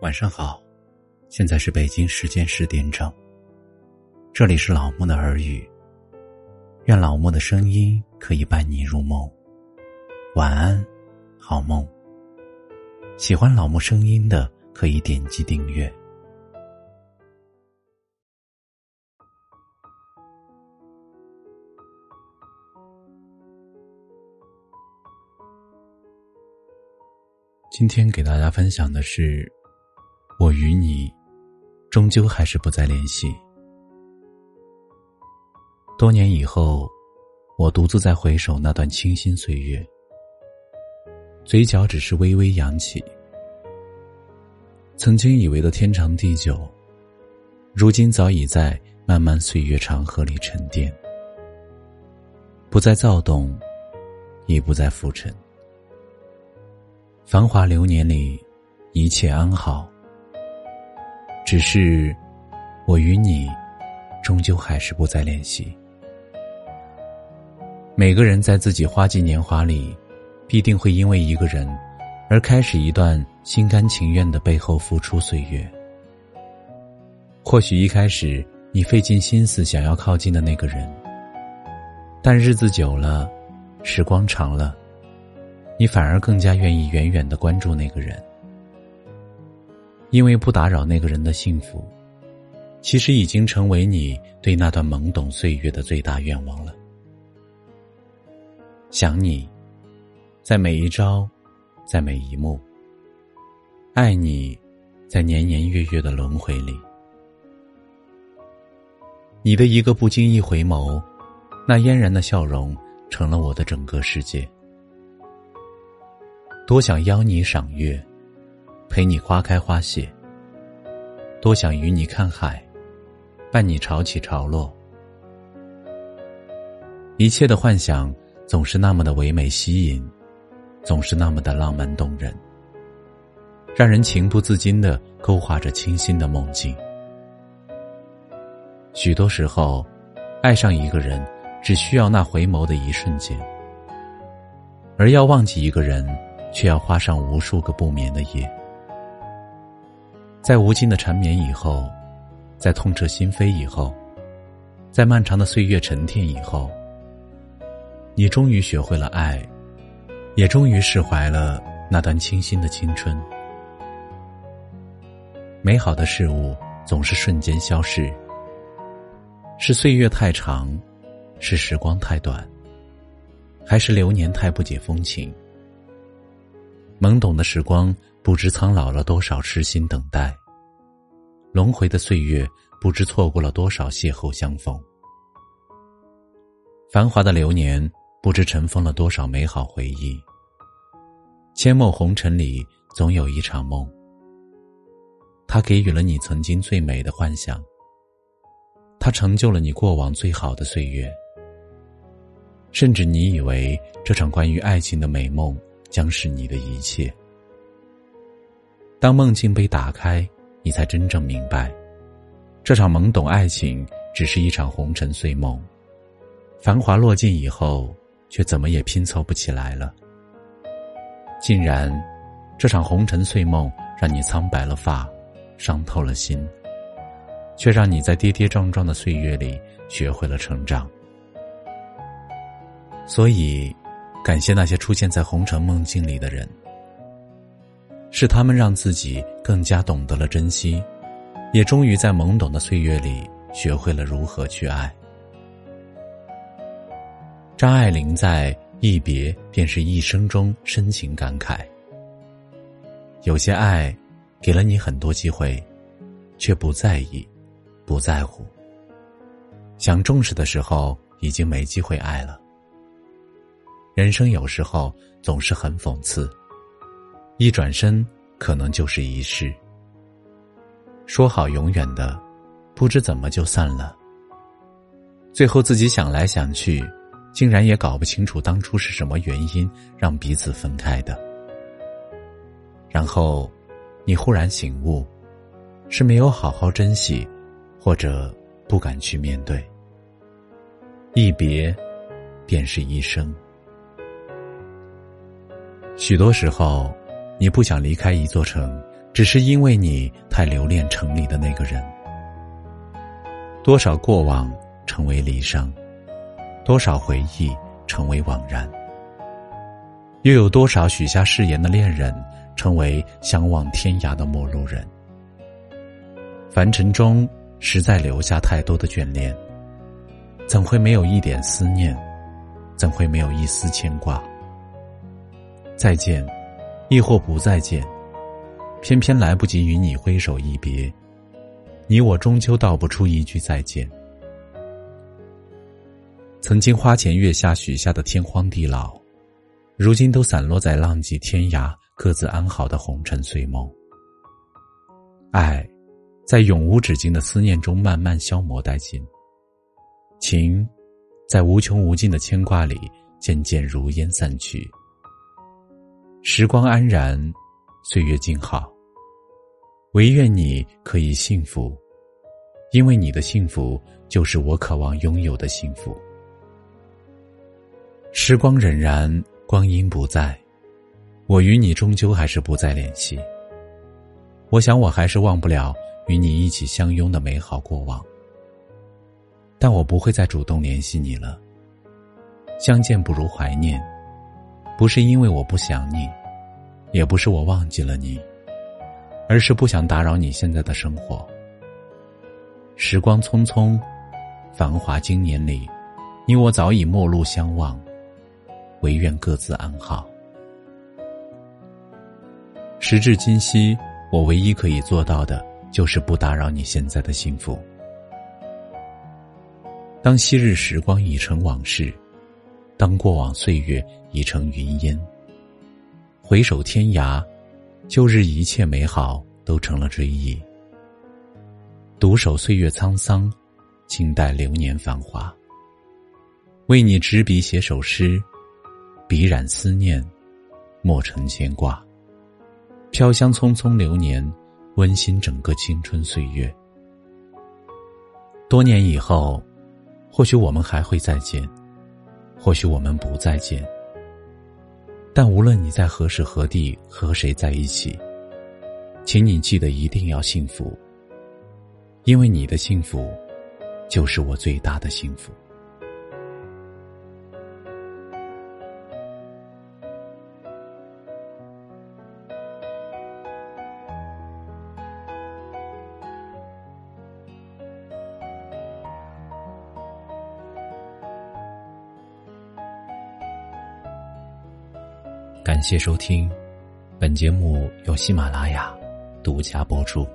晚上好，现在是北京时间十点整。这里是老木的耳语，愿老木的声音可以伴你入梦。晚安，好梦。喜欢老木声音的可以点击订阅。今天给大家分享的是。我与你，终究还是不再联系。多年以后，我独自在回首那段清新岁月，嘴角只是微微扬起。曾经以为的天长地久，如今早已在漫漫岁月长河里沉淀，不再躁动，亦不再浮沉。繁华流年里，一切安好。只是，我与你，终究还是不再联系。每个人在自己花季年华里，必定会因为一个人，而开始一段心甘情愿的背后付出岁月。或许一开始你费尽心思想要靠近的那个人，但日子久了，时光长了，你反而更加愿意远远的关注那个人。因为不打扰那个人的幸福，其实已经成为你对那段懵懂岁月的最大愿望了。想你，在每一朝，在每一幕；爱你，在年年月月的轮回里。你的一个不经意回眸，那嫣然的笑容，成了我的整个世界。多想邀你赏月。陪你花开花谢，多想与你看海，伴你潮起潮落。一切的幻想总是那么的唯美吸引，总是那么的浪漫动人，让人情不自禁的勾画着清新的梦境。许多时候，爱上一个人只需要那回眸的一瞬间，而要忘记一个人，却要花上无数个不眠的夜。在无尽的缠绵以后，在痛彻心扉以后，在漫长的岁月沉淀以后，你终于学会了爱，也终于释怀了那段清新的青春。美好的事物总是瞬间消逝，是岁月太长，是时光太短，还是流年太不解风情？懵懂的时光。不知苍老了多少痴心等待，轮回的岁月不知错过了多少邂逅相逢，繁华的流年不知尘封了多少美好回忆。阡陌红尘里总有一场梦，它给予了你曾经最美的幻想，它成就了你过往最好的岁月，甚至你以为这场关于爱情的美梦将是你的一切。当梦境被打开，你才真正明白，这场懵懂爱情只是一场红尘碎梦。繁华落尽以后，却怎么也拼凑不起来了。竟然，这场红尘碎梦让你苍白了发，伤透了心，却让你在跌跌撞撞的岁月里学会了成长。所以，感谢那些出现在红尘梦境里的人。是他们让自己更加懂得了珍惜，也终于在懵懂的岁月里学会了如何去爱。张爱玲在《一别便是一生》中深情感慨：有些爱，给了你很多机会，却不在意，不在乎。想重视的时候，已经没机会爱了。人生有时候总是很讽刺。一转身，可能就是一世。说好永远的，不知怎么就散了。最后自己想来想去，竟然也搞不清楚当初是什么原因让彼此分开的。然后，你忽然醒悟，是没有好好珍惜，或者不敢去面对。一别，便是一生。许多时候。你不想离开一座城，只是因为你太留恋城里的那个人。多少过往成为离殇，多少回忆成为惘然，又有多少许下誓言的恋人成为相望天涯的陌路人？凡尘中实在留下太多的眷恋，怎会没有一点思念？怎会没有一丝牵挂？再见，亦或不再见，偏偏来不及与你挥手一别。你我终究道不出一句再见。曾经花前月下许下的天荒地老，如今都散落在浪迹天涯、各自安好的红尘碎梦。爱，在永无止境的思念中慢慢消磨殆尽；情，在无穷无尽的牵挂里渐渐如烟散去。时光安然，岁月静好。唯愿你可以幸福，因为你的幸福就是我渴望拥有的幸福。时光荏苒，光阴不在，我与你终究还是不再联系。我想我还是忘不了与你一起相拥的美好过往，但我不会再主动联系你了。相见不如怀念，不是因为我不想你，也不是我忘记了你。而是不想打扰你现在的生活。时光匆匆，繁华经年里，你我早已陌路相望，唯愿各自安好。时至今夕，我唯一可以做到的，就是不打扰你现在的幸福。当昔日时光已成往事，当过往岁月已成云烟，回首天涯。旧日一切美好都成了追忆，独守岁月沧桑，静待流年繁华。为你执笔写首诗，笔染思念，墨成牵挂。飘香匆匆流年，温馨整个青春岁月。多年以后，或许我们还会再见，或许我们不再见。但无论你在何时何地和谁在一起，请你记得一定要幸福，因为你的幸福，就是我最大的幸福。感谢收听，本节目由喜马拉雅独家播出。